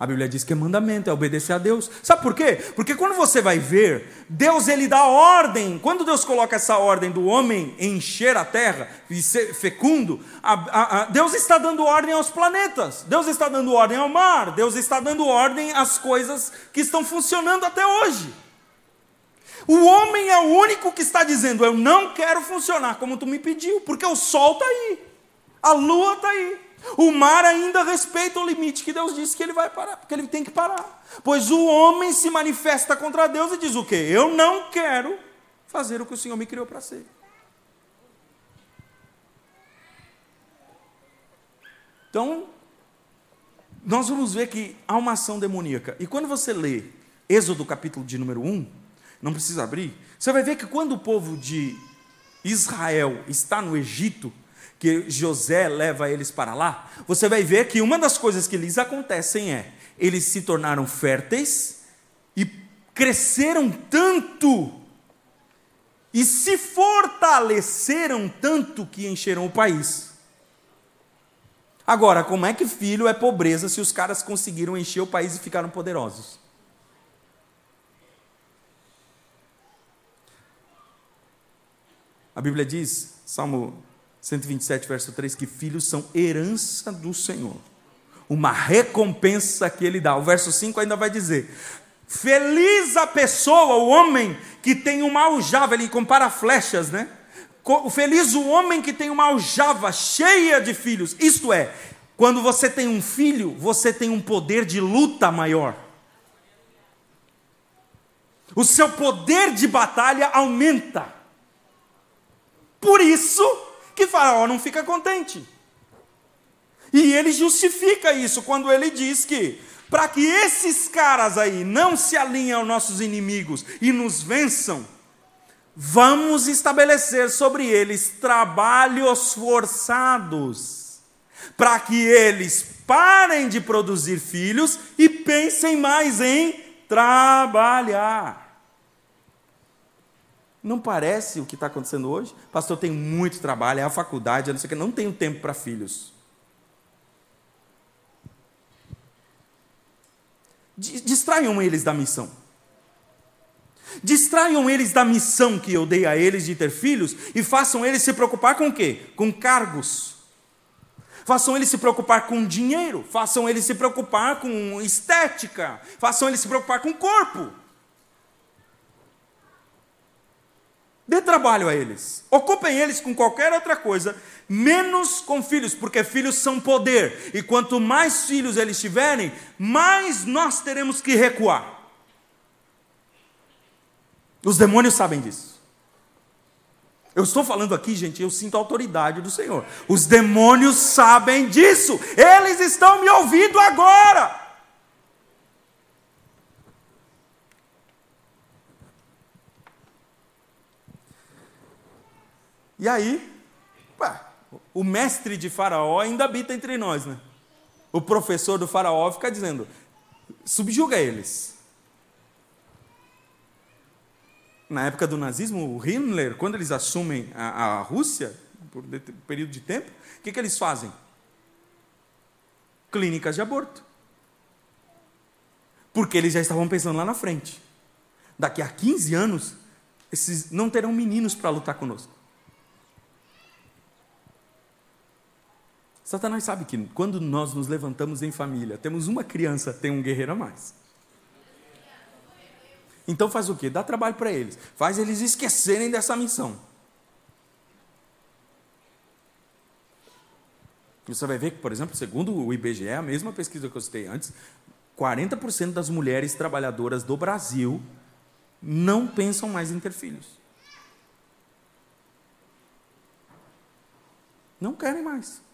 A Bíblia diz que é mandamento, é obedecer a Deus. Sabe por quê? Porque quando você vai ver, Deus ele dá ordem. Quando Deus coloca essa ordem do homem encher a terra e ser fecundo, a, a, a, Deus está dando ordem aos planetas. Deus está dando ordem ao mar. Deus está dando ordem às coisas que estão funcionando até hoje. O homem é o único que está dizendo: Eu não quero funcionar como tu me pediu, porque o sol está aí, a lua está aí. O mar ainda respeita o limite que Deus disse que ele vai parar, porque ele tem que parar. Pois o homem se manifesta contra Deus e diz o quê? Eu não quero fazer o que o Senhor me criou para ser. Então, nós vamos ver que há uma ação demoníaca. E quando você lê Êxodo capítulo de número 1, não precisa abrir, você vai ver que quando o povo de Israel está no Egito, que José leva eles para lá, você vai ver que uma das coisas que lhes acontecem é eles se tornaram férteis e cresceram tanto e se fortaleceram tanto que encheram o país. Agora, como é que filho é pobreza se os caras conseguiram encher o país e ficaram poderosos? A Bíblia diz, Salmo 127, verso 3, que filhos são herança do Senhor, uma recompensa que Ele dá. O verso 5 ainda vai dizer: Feliz a pessoa, o homem que tem uma aljava, ele compara flechas, né? Feliz o homem que tem uma aljava cheia de filhos. Isto é, quando você tem um filho, você tem um poder de luta maior. O seu poder de batalha aumenta. Por isso, que Faraó não fica contente. E ele justifica isso quando ele diz que, para que esses caras aí não se alinhem aos nossos inimigos e nos vençam, vamos estabelecer sobre eles trabalhos forçados, para que eles parem de produzir filhos e pensem mais em trabalhar. Não parece o que está acontecendo hoje? Pastor, tem muito trabalho, é a faculdade, é não sei o que, não tenho tempo para filhos. Distraiam eles da missão. Distraiam eles da missão que eu dei a eles de ter filhos e façam eles se preocupar com o quê? Com cargos. Façam eles se preocupar com dinheiro, façam eles se preocupar com estética, façam eles se preocupar com corpo. Dê trabalho a eles. Ocupem eles com qualquer outra coisa, menos com filhos, porque filhos são poder. E quanto mais filhos eles tiverem, mais nós teremos que recuar. Os demônios sabem disso. Eu estou falando aqui, gente, eu sinto a autoridade do Senhor. Os demônios sabem disso. Eles estão me ouvindo agora. E aí, o mestre de Faraó ainda habita entre nós, né? O professor do Faraó fica dizendo: subjuga eles. Na época do nazismo, o Himmler, quando eles assumem a, a Rússia, por um período de tempo, o que, que eles fazem? Clínicas de aborto. Porque eles já estavam pensando lá na frente. Daqui a 15 anos, esses não terão meninos para lutar conosco. Satanás sabe que quando nós nos levantamos em família, temos uma criança, tem um guerreiro a mais. Então faz o quê? Dá trabalho para eles. Faz eles esquecerem dessa missão. Você vai ver que, por exemplo, segundo o IBGE, a mesma pesquisa que eu citei antes, 40% das mulheres trabalhadoras do Brasil não pensam mais em ter filhos. Não querem mais.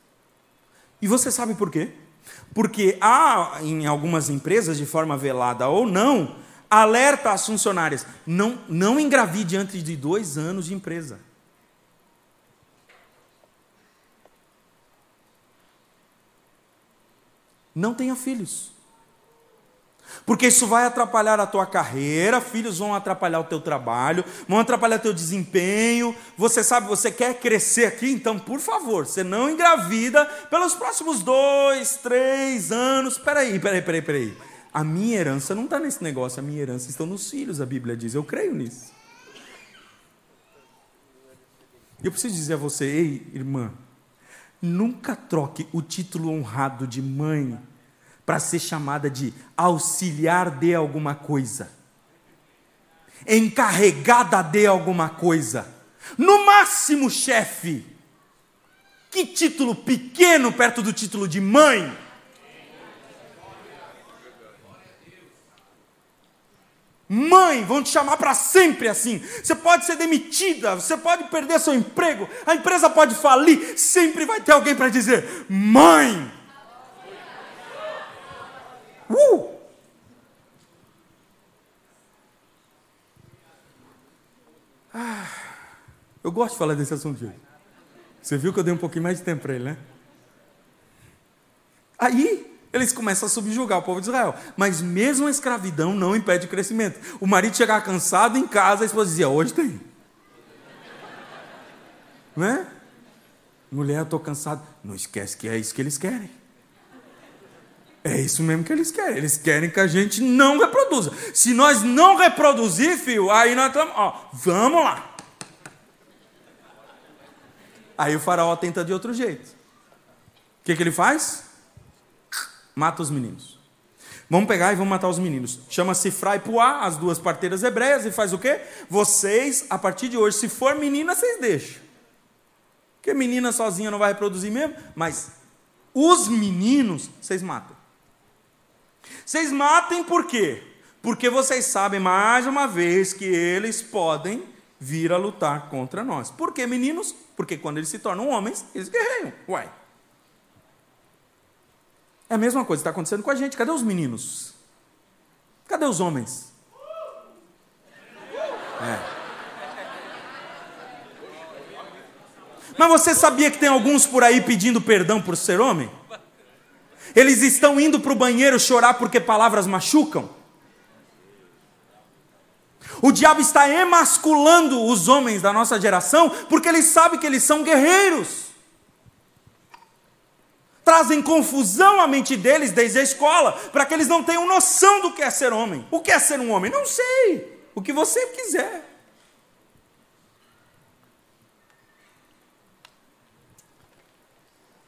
E você sabe por quê? Porque há, em algumas empresas, de forma velada ou não, alerta às funcionárias: não, não engravide antes de dois anos de empresa. Não tenha filhos. Porque isso vai atrapalhar a tua carreira, filhos vão atrapalhar o teu trabalho, vão atrapalhar o teu desempenho. Você sabe, você quer crescer aqui, então, por favor, você não engravida pelos próximos dois, três anos. Peraí, peraí, peraí, peraí. A minha herança não está nesse negócio, a minha herança está nos filhos, a Bíblia diz. Eu creio nisso. Eu preciso dizer a você, ei, irmã, Nunca troque o título honrado de mãe para ser chamada de auxiliar de alguma coisa, encarregada de alguma coisa, no máximo chefe. Que título pequeno perto do título de mãe. Mãe, vão te chamar para sempre assim. Você pode ser demitida, você pode perder seu emprego, a empresa pode falir, sempre vai ter alguém para dizer: Mãe! Uh! Ah, eu gosto de falar desse assunto hoje. Você viu que eu dei um pouquinho mais de tempo para ele, né? Aí, eles começam a subjugar o povo de Israel. Mas mesmo a escravidão não impede o crescimento. O marido chegar cansado em casa, a esposa dizia: Hoje tem. Né? Mulher, eu estou cansado. Não esquece que é isso que eles querem. É isso mesmo que eles querem. Eles querem que a gente não reproduza. Se nós não reproduzir, filho, aí nós estamos. Ó, vamos lá. Aí o faraó tenta de outro jeito. O que, que ele faz? mata os meninos. Vamos pegar e vamos matar os meninos. Chama-se Fra e Puá, as duas parteiras hebreias, e faz o quê? Vocês, a partir de hoje, se for menina, vocês deixam. Porque menina sozinha não vai reproduzir mesmo, mas os meninos, vocês matam. Vocês matem por quê? Porque vocês sabem, mais uma vez, que eles podem vir a lutar contra nós. Por que meninos? Porque quando eles se tornam homens, eles guerreiam. Uai. É a mesma coisa que está acontecendo com a gente. Cadê os meninos? Cadê os homens? É. Mas você sabia que tem alguns por aí pedindo perdão por ser homem? Eles estão indo para o banheiro chorar porque palavras machucam? O diabo está emasculando os homens da nossa geração porque ele sabe que eles são guerreiros trazem confusão à mente deles desde a escola, para que eles não tenham noção do que é ser homem. O que é ser um homem? Não sei. O que você quiser.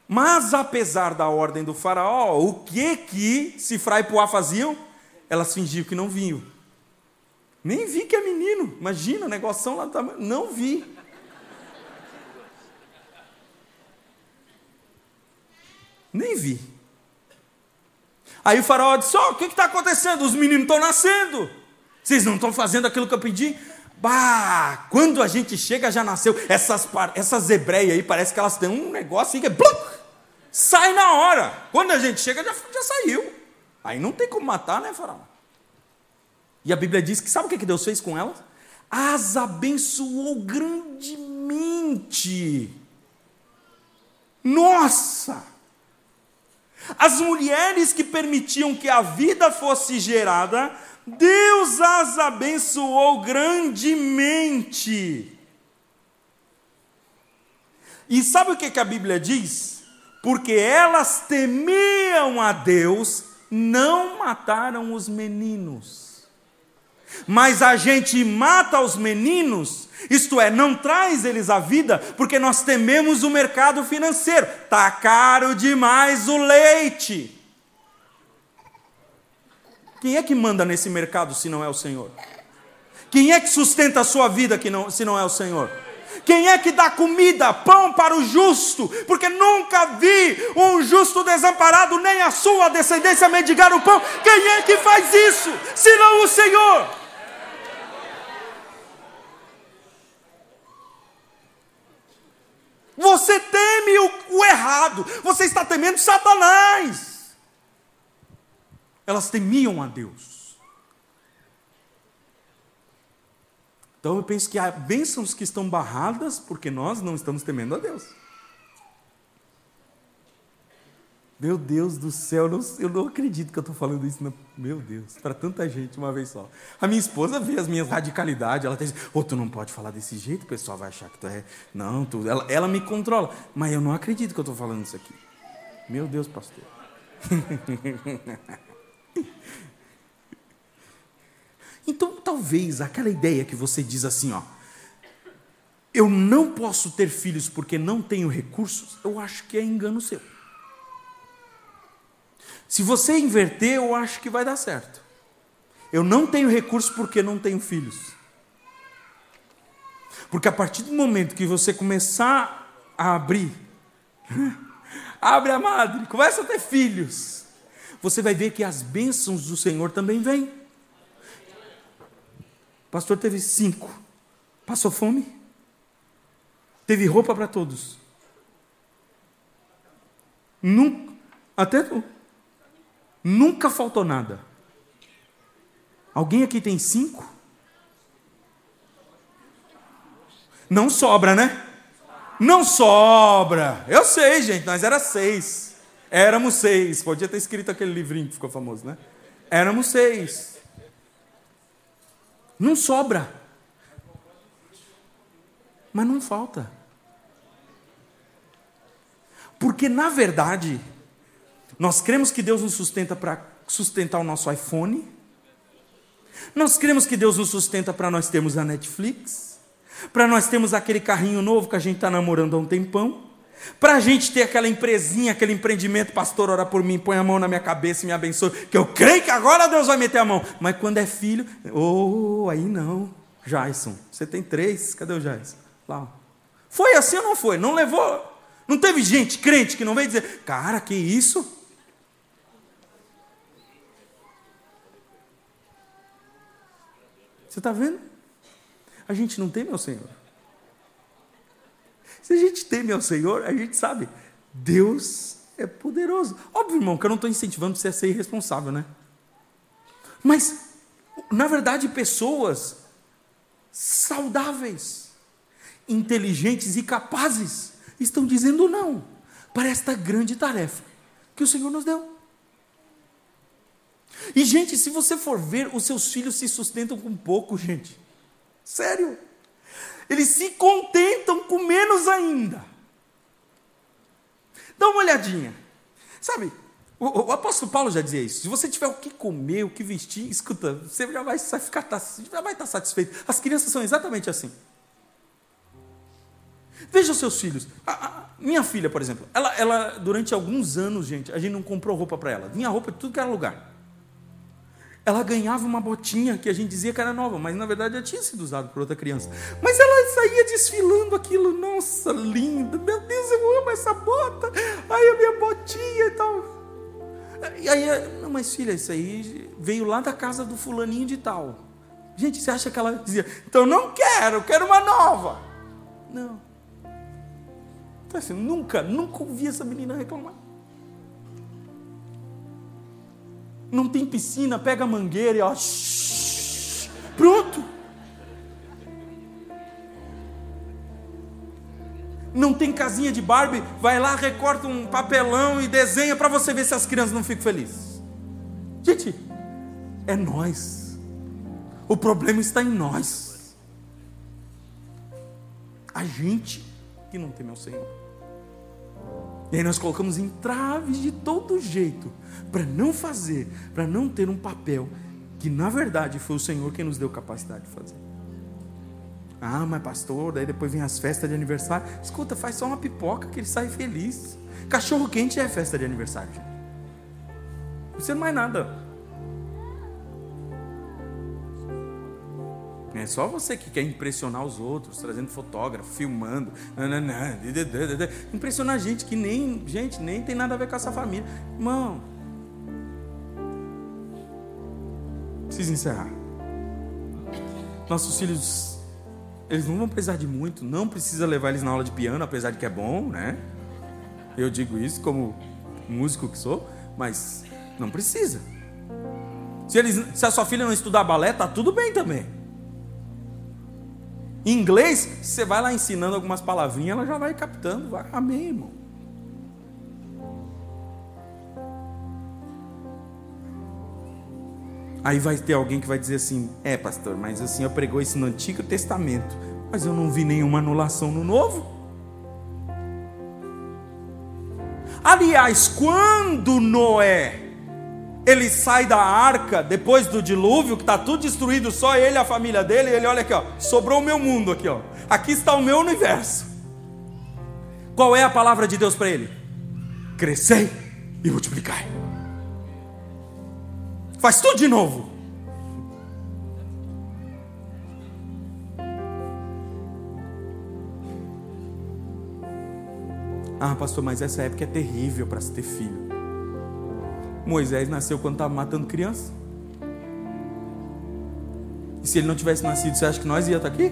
Mas apesar da ordem do faraó, o que que Sifra e Puá faziam? Elas fingiam que não vinham. Nem vi que é menino. Imagina, negócio lá do tamanho. Não vi. Nem vi. Aí o faraó disse: oh, o que está acontecendo? Os meninos estão nascendo. Vocês não estão fazendo aquilo que eu pedi? Bah, quando a gente chega já nasceu. Essas, essas hebreias aí parece que elas têm um negócio que blum, sai na hora. Quando a gente chega já, já saiu. Aí não tem como matar, né, faraó? E a Bíblia diz que sabe o que Deus fez com elas? As abençoou grandemente. Nossa! As mulheres que permitiam que a vida fosse gerada, Deus as abençoou grandemente. E sabe o que, a Bíblia diz? Porque elas temiam a Deus, não mataram os meninos. Mas a gente mata os meninos isto é, não traz eles a vida, porque nós tememos o mercado financeiro. Está caro demais o leite. Quem é que manda nesse mercado se não é o Senhor? Quem é que sustenta a sua vida se não é o Senhor? Quem é que dá comida, pão para o justo? Porque nunca vi um justo desamparado, nem a sua descendência mendigar o pão. Quem é que faz isso, se não o Senhor? Você teme o, o errado, você está temendo Satanás. Elas temiam a Deus. Então eu penso que há bênçãos que estão barradas porque nós não estamos temendo a Deus. Meu Deus do céu, eu não, eu não acredito que eu estou falando isso. Meu Deus, para tanta gente uma vez só. A minha esposa vê as minhas radicalidades, ela diz: Ô, oh, tu não pode falar desse jeito, o pessoal vai achar que tu é. Não, tu... ela, ela me controla. Mas eu não acredito que eu estou falando isso aqui. Meu Deus, pastor. [LAUGHS] talvez aquela ideia que você diz assim, ó. Eu não posso ter filhos porque não tenho recursos, eu acho que é engano seu. Se você inverter, eu acho que vai dar certo. Eu não tenho recurso porque não tenho filhos. Porque a partir do momento que você começar a abrir, [LAUGHS] abre a madre, começa a ter filhos, você vai ver que as bênçãos do Senhor também vêm. O pastor teve cinco, passou fome, teve roupa para todos. Nunca, até. Nunca faltou nada. Alguém aqui tem cinco? Não sobra, né? Não sobra. Eu sei, gente, nós era seis. Éramos seis. Podia ter escrito aquele livrinho que ficou famoso, né? Éramos seis. Não sobra. Mas não falta. Porque, na verdade, nós cremos que Deus nos sustenta para sustentar o nosso iPhone. Nós cremos que Deus nos sustenta para nós termos a Netflix. Para nós termos aquele carrinho novo que a gente está namorando há um tempão. Para a gente ter aquela empresinha, aquele empreendimento, pastor, ora por mim, põe a mão na minha cabeça e me abençoe, que eu creio que agora Deus vai meter a mão. Mas quando é filho, oh, aí não. Jason, você tem três, cadê o Jason? Lá. Foi assim ou não foi? Não levou? Não teve gente crente que não veio dizer, cara, que isso? Você está vendo? A gente não teme ao Senhor. Se a gente teme ao Senhor, a gente sabe, Deus é poderoso. Óbvio, irmão, que eu não estou incentivando você a ser irresponsável, né? Mas, na verdade, pessoas saudáveis, inteligentes e capazes estão dizendo não para esta grande tarefa que o Senhor nos deu. E, gente, se você for ver, os seus filhos se sustentam com pouco, gente. Sério. Eles se contentam com menos ainda. Dá uma olhadinha. Sabe, o, o, apóstolo Paulo já dizia isso. Se você tiver o que comer, o que vestir, [LAUGHS] escuta, você já vai, ficar já vai estar satisfeito. As crianças são exatamente assim. Veja os seus filhos. A, a, minha filha, por exemplo, ela, ela, durante alguns anos, gente, a gente não comprou roupa para ela. Vinha roupa de tudo que era lugar ela ganhava uma botinha que a gente dizia que era nova, mas na verdade já tinha sido usado por outra criança. Mas ela saía desfilando aquilo, nossa, linda, meu Deus, eu amo essa bota, ai a minha botinha e tal. E aí, não, mas filha, isso aí veio lá da casa do fulaninho de tal. Gente, você acha que ela dizia, então não quero, eu quero uma nova? Não. Então, assim, nunca, nunca ouvi essa menina reclamar. Não tem piscina, pega a mangueira e ó. Shh, pronto. Não tem casinha de Barbie, vai lá, recorta um papelão e desenha para você ver se as crianças não ficam felizes. Gente, é nós. O problema está em nós. A gente que não teme ao Senhor. E aí nós colocamos entraves de todo jeito para não fazer, para não ter um papel que na verdade foi o Senhor quem nos deu capacidade de fazer. Ah, mas pastor, daí depois vem as festas de aniversário. Escuta, faz só uma pipoca que ele sai feliz. Cachorro quente é festa de aniversário, gente. Não precisa mais nada. É só você que quer impressionar os outros, trazendo fotógrafo, filmando. Impressionar gente que nem, gente, nem tem nada a ver com essa família. Irmão, preciso encerrar. Nossos filhos, eles não vão precisar de muito, não precisa levar eles na aula de piano, apesar de que é bom, né? Eu digo isso como músico que sou, mas não precisa. Se, eles, se a sua filha não estudar balé, tá tudo bem também. Em inglês, você vai lá ensinando algumas palavrinhas, ela já vai captando. Vai. Amém, irmão. Aí vai ter alguém que vai dizer assim: É, pastor, mas assim eu pregou isso no Antigo Testamento, mas eu não vi nenhuma anulação no Novo. Aliás, quando Noé ele sai da arca depois do dilúvio, que está tudo destruído, só ele e a família dele, e ele olha aqui, ó, sobrou o meu mundo aqui, ó. Aqui está o meu universo. Qual é a palavra de Deus para ele? Crescei e multiplicai. Faz tudo de novo. Ah, pastor, mas essa época é terrível para se ter filho. Moisés nasceu quando estava matando criança. E se ele não tivesse nascido, você acha que nós ia estar aqui?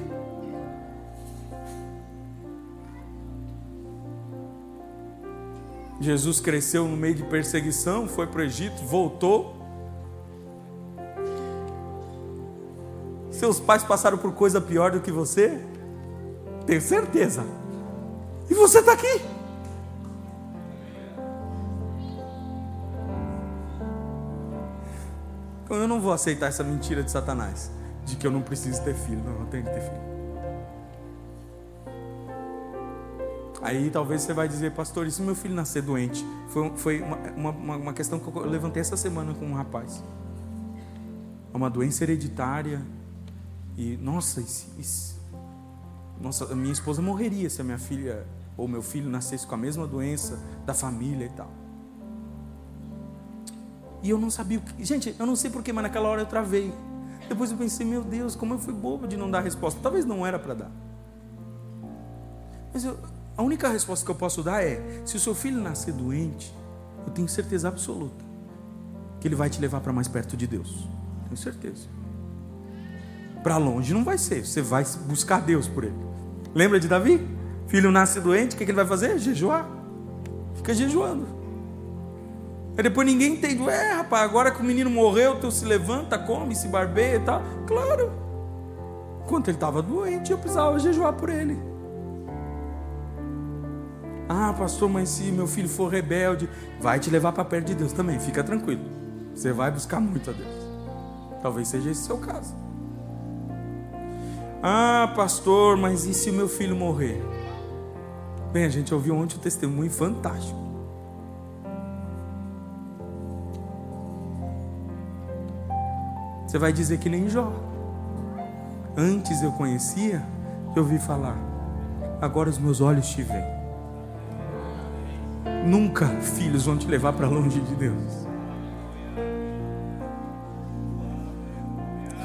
Jesus cresceu no meio de perseguição, foi para o Egito, voltou. Seus pais passaram por coisa pior do que você? Tenho certeza. E você está aqui. Eu não vou aceitar essa mentira de Satanás, de que eu não preciso ter filho. Não, eu tenho que ter filho. Aí talvez você vai dizer, pastor, e se meu filho nascer doente? Foi, foi uma, uma, uma questão que eu levantei essa semana com um rapaz. É uma doença hereditária. E, nossa, isso, isso, nossa, minha esposa morreria se a minha filha ou meu filho nascesse com a mesma doença da família e tal. E eu não sabia. Gente, eu não sei porquê, mas naquela hora eu travei. Depois eu pensei, meu Deus, como eu fui bobo de não dar resposta. Talvez não era para dar. Mas eu, a única resposta que eu posso dar é: se o seu filho nascer doente, eu tenho certeza absoluta que ele vai te levar para mais perto de Deus. Tenho certeza. Para longe não vai ser, você vai buscar Deus por ele. Lembra de Davi? Filho nasce doente, o que ele vai fazer? Jejuar. Fica jejuando. Aí depois ninguém entende. É, rapaz, agora que o menino morreu, tu se levanta, come, se barbeia e tal. Claro. Enquanto ele estava doente, eu precisava jejuar por ele. Ah, pastor, mas se meu filho for rebelde, vai te levar para perto de Deus também. Fica tranquilo. Você vai buscar muito a Deus. Talvez seja esse o seu caso. Ah, pastor, mas e se meu filho morrer? Bem, a gente ouviu ontem um testemunho fantástico. Você vai dizer que nem Jó. Antes eu conhecia, eu ouvi falar. Agora os meus olhos te veem. Nunca filhos vão te levar para longe de Deus.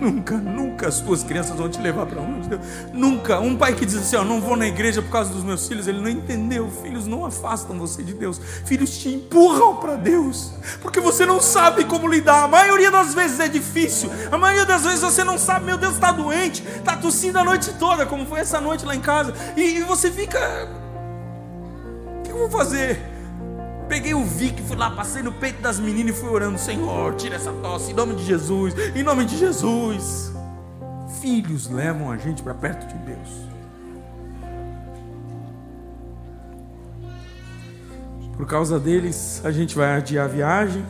Nunca, nunca as tuas crianças vão te levar para onde Deus. Nunca. Um pai que diz assim: ó, não vou na igreja por causa dos meus filhos, ele não entendeu. Filhos não afastam você de Deus. Filhos te empurram para Deus, porque você não sabe como lidar. A maioria das vezes é difícil. A maioria das vezes você não sabe. Meu Deus, está doente, está tossindo a noite toda, como foi essa noite lá em casa, e, e você fica. O que eu vou fazer? Peguei o Vic, fui lá, passei no peito das meninas e fui orando: Senhor, tira essa tosse, em nome de Jesus, em nome de Jesus. Filhos levam a gente para perto de Deus. Por causa deles, a gente vai adiar a viagem.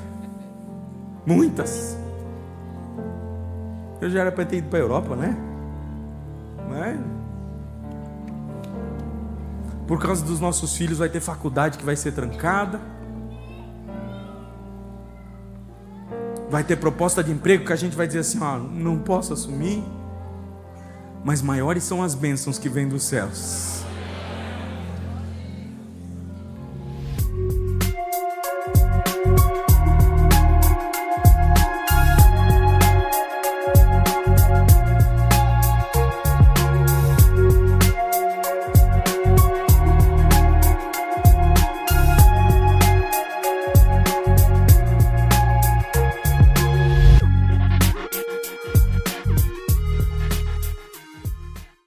Muitas. Eu já era para ter ido para a Europa, né? Mas por causa dos nossos filhos, vai ter faculdade que vai ser trancada. Vai ter proposta de emprego que a gente vai dizer assim: ó, não posso assumir. Mas maiores são as bênçãos que vêm dos céus.